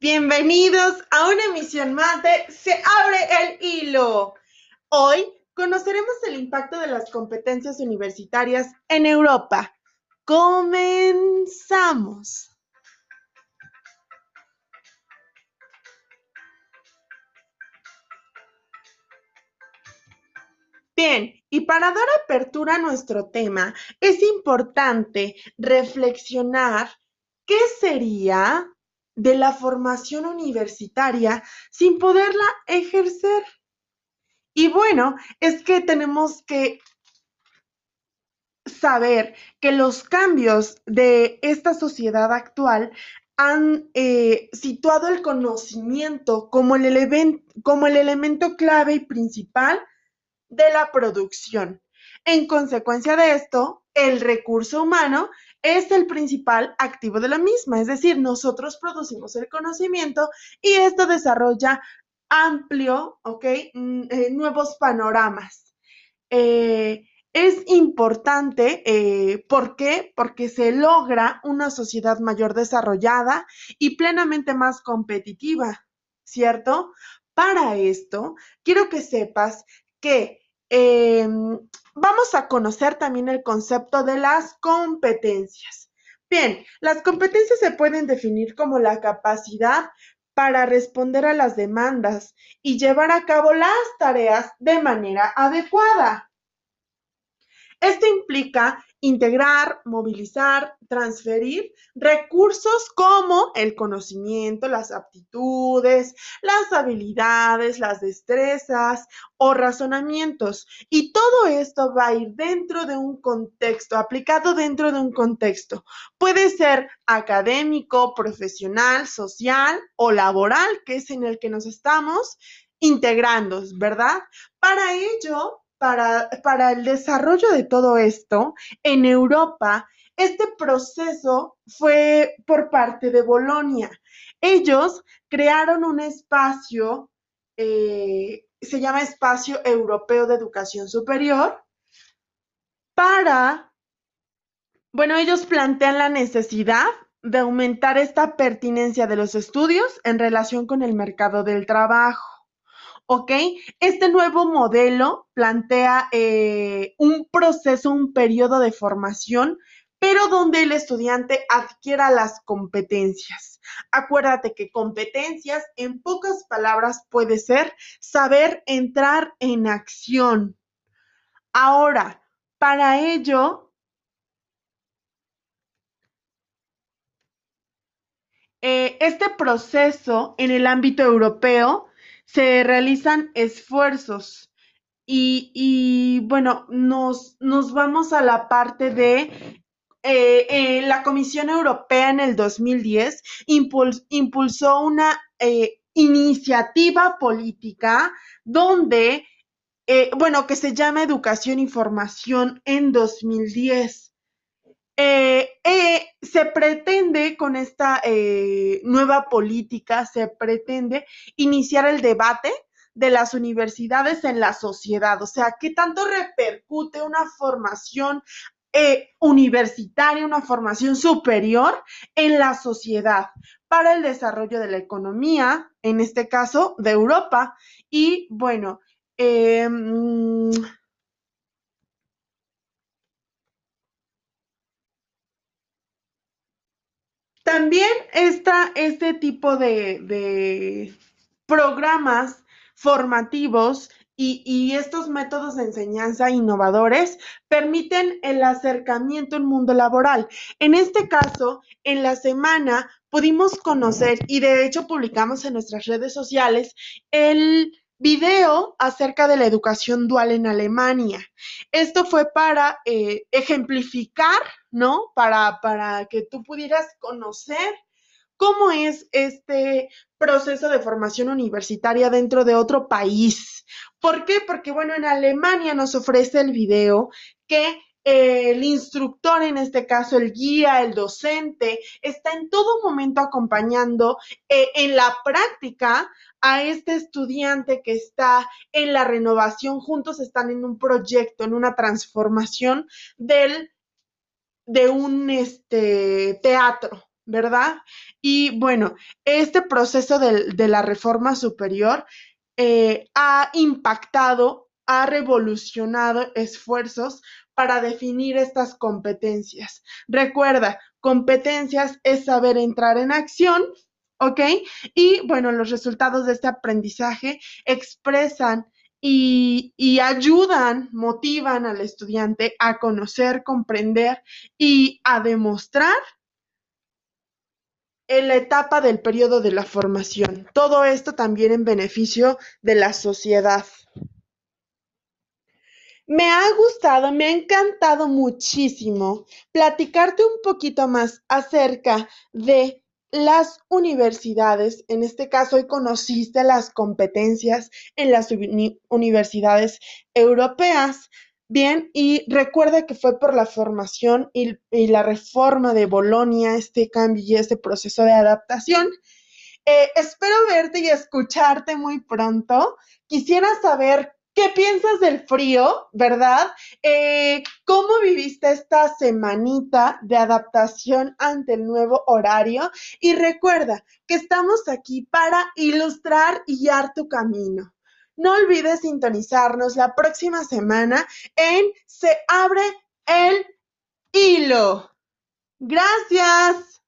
Bienvenidos a una emisión más de Se abre el hilo. Hoy conoceremos el impacto de las competencias universitarias en Europa. Comenzamos. Bien, y para dar apertura a nuestro tema, es importante reflexionar qué sería de la formación universitaria sin poderla ejercer. Y bueno, es que tenemos que saber que los cambios de esta sociedad actual han eh, situado el conocimiento como el, como el elemento clave y principal de la producción. En consecuencia de esto, el recurso humano es el principal activo de la misma, es decir, nosotros producimos el conocimiento y esto desarrolla amplio, ¿ok? Mm, eh, nuevos panoramas. Eh, es importante, eh, ¿por qué? Porque se logra una sociedad mayor desarrollada y plenamente más competitiva, ¿cierto? Para esto, quiero que sepas que em, vamos a conocer también el concepto de las competencias. Bien, las competencias se pueden definir como la capacidad para responder a las demandas y llevar a cabo las tareas de manera adecuada. Esto implica integrar, movilizar, transferir recursos como el conocimiento, las aptitudes, las habilidades, las destrezas o razonamientos. Y todo esto va a ir dentro de un contexto, aplicado dentro de un contexto. Puede ser académico, profesional, social o laboral, que es en el que nos estamos integrando, ¿verdad? Para ello, para, el desarrollo de todo esto, en Europa, este proceso fue por parte de Bolonia. Ellos crearon un espacio, eh, se llama Espacio Europeo de Educación Superior, para, bueno, ellos plantean la necesidad de aumentar esta pertinencia de los estudios en relación con el mercado del trabajo. ¿Ok? Este nuevo modelo plantea eh, un proceso, un periodo de formación, pero donde el estudiante adquiera las competencias. Acuérdate que competencias, en pocas palabras, puede ser saber entrar en acción. Ahora, para ello, eh, este proceso en el ámbito europeo se realizan esfuerzos. Y, bueno, nos, nos, vamos a la parte de eh, eh, la Comisión Europea en el 2010 impulsó una eh, iniciativa política donde, bueno, que se llama Educación y Formación en 2010. Eh, eh, se pretende con esta eh, nueva política, se pretende iniciar el debate de las universidades en la sociedad, o sea, ¿qué tanto repercute una formación universitaria, una formación superior en la sociedad para el desarrollo de la economía, en este caso de Europa? Y bueno, También está este tipo de, programas formativos y, estos métodos de enseñanza innovadores permiten el acercamiento al mundo laboral. En este caso, en la semana pudimos conocer y de hecho publicamos en nuestras redes sociales el video acerca de la educación dual en Alemania. Esto fue para eh, ejemplificar, ¿no? Para, para que tú pudieras conocer cómo es este proceso de formación universitaria dentro de otro país. ¿Por qué? Porque, bueno, en Alemania nos ofrece el video que el instructor, en este caso el guía, el docente, está en todo momento acompañando eh, en la práctica a este estudiante que está en la renovación, juntos están en un proyecto, en una transformación del, de un este, teatro, ¿verdad? Y bueno, este proceso de, la reforma superior eh, ha impactado, ha revolucionado esfuerzos para definir estas competencias. Recuerda, competencias es saber entrar en acción, ¿ok? Y bueno, los resultados de este aprendizaje expresan y, ayudan, motivan al estudiante a conocer, comprender y a demostrar en la etapa del periodo de la formación. Todo esto también en beneficio de la sociedad. Me ha gustado, me ha encantado muchísimo platicarte un poquito más acerca de las universidades. En este caso, hoy conociste las competencias en las universidades europeas. Bien, y recuerda que fue por la formación y, la reforma de Bolonia, este cambio y este proceso de adaptación. Eh, espero verte y escucharte muy pronto. Quisiera saber ¿Qué piensas del frío, verdad? Eh, ¿Cómo viviste esta semanita de adaptación ante el nuevo horario? Y recuerda que estamos aquí para ilustrar y guiar tu camino. No olvides sintonizarnos la próxima semana en Se abre el hilo. Gracias.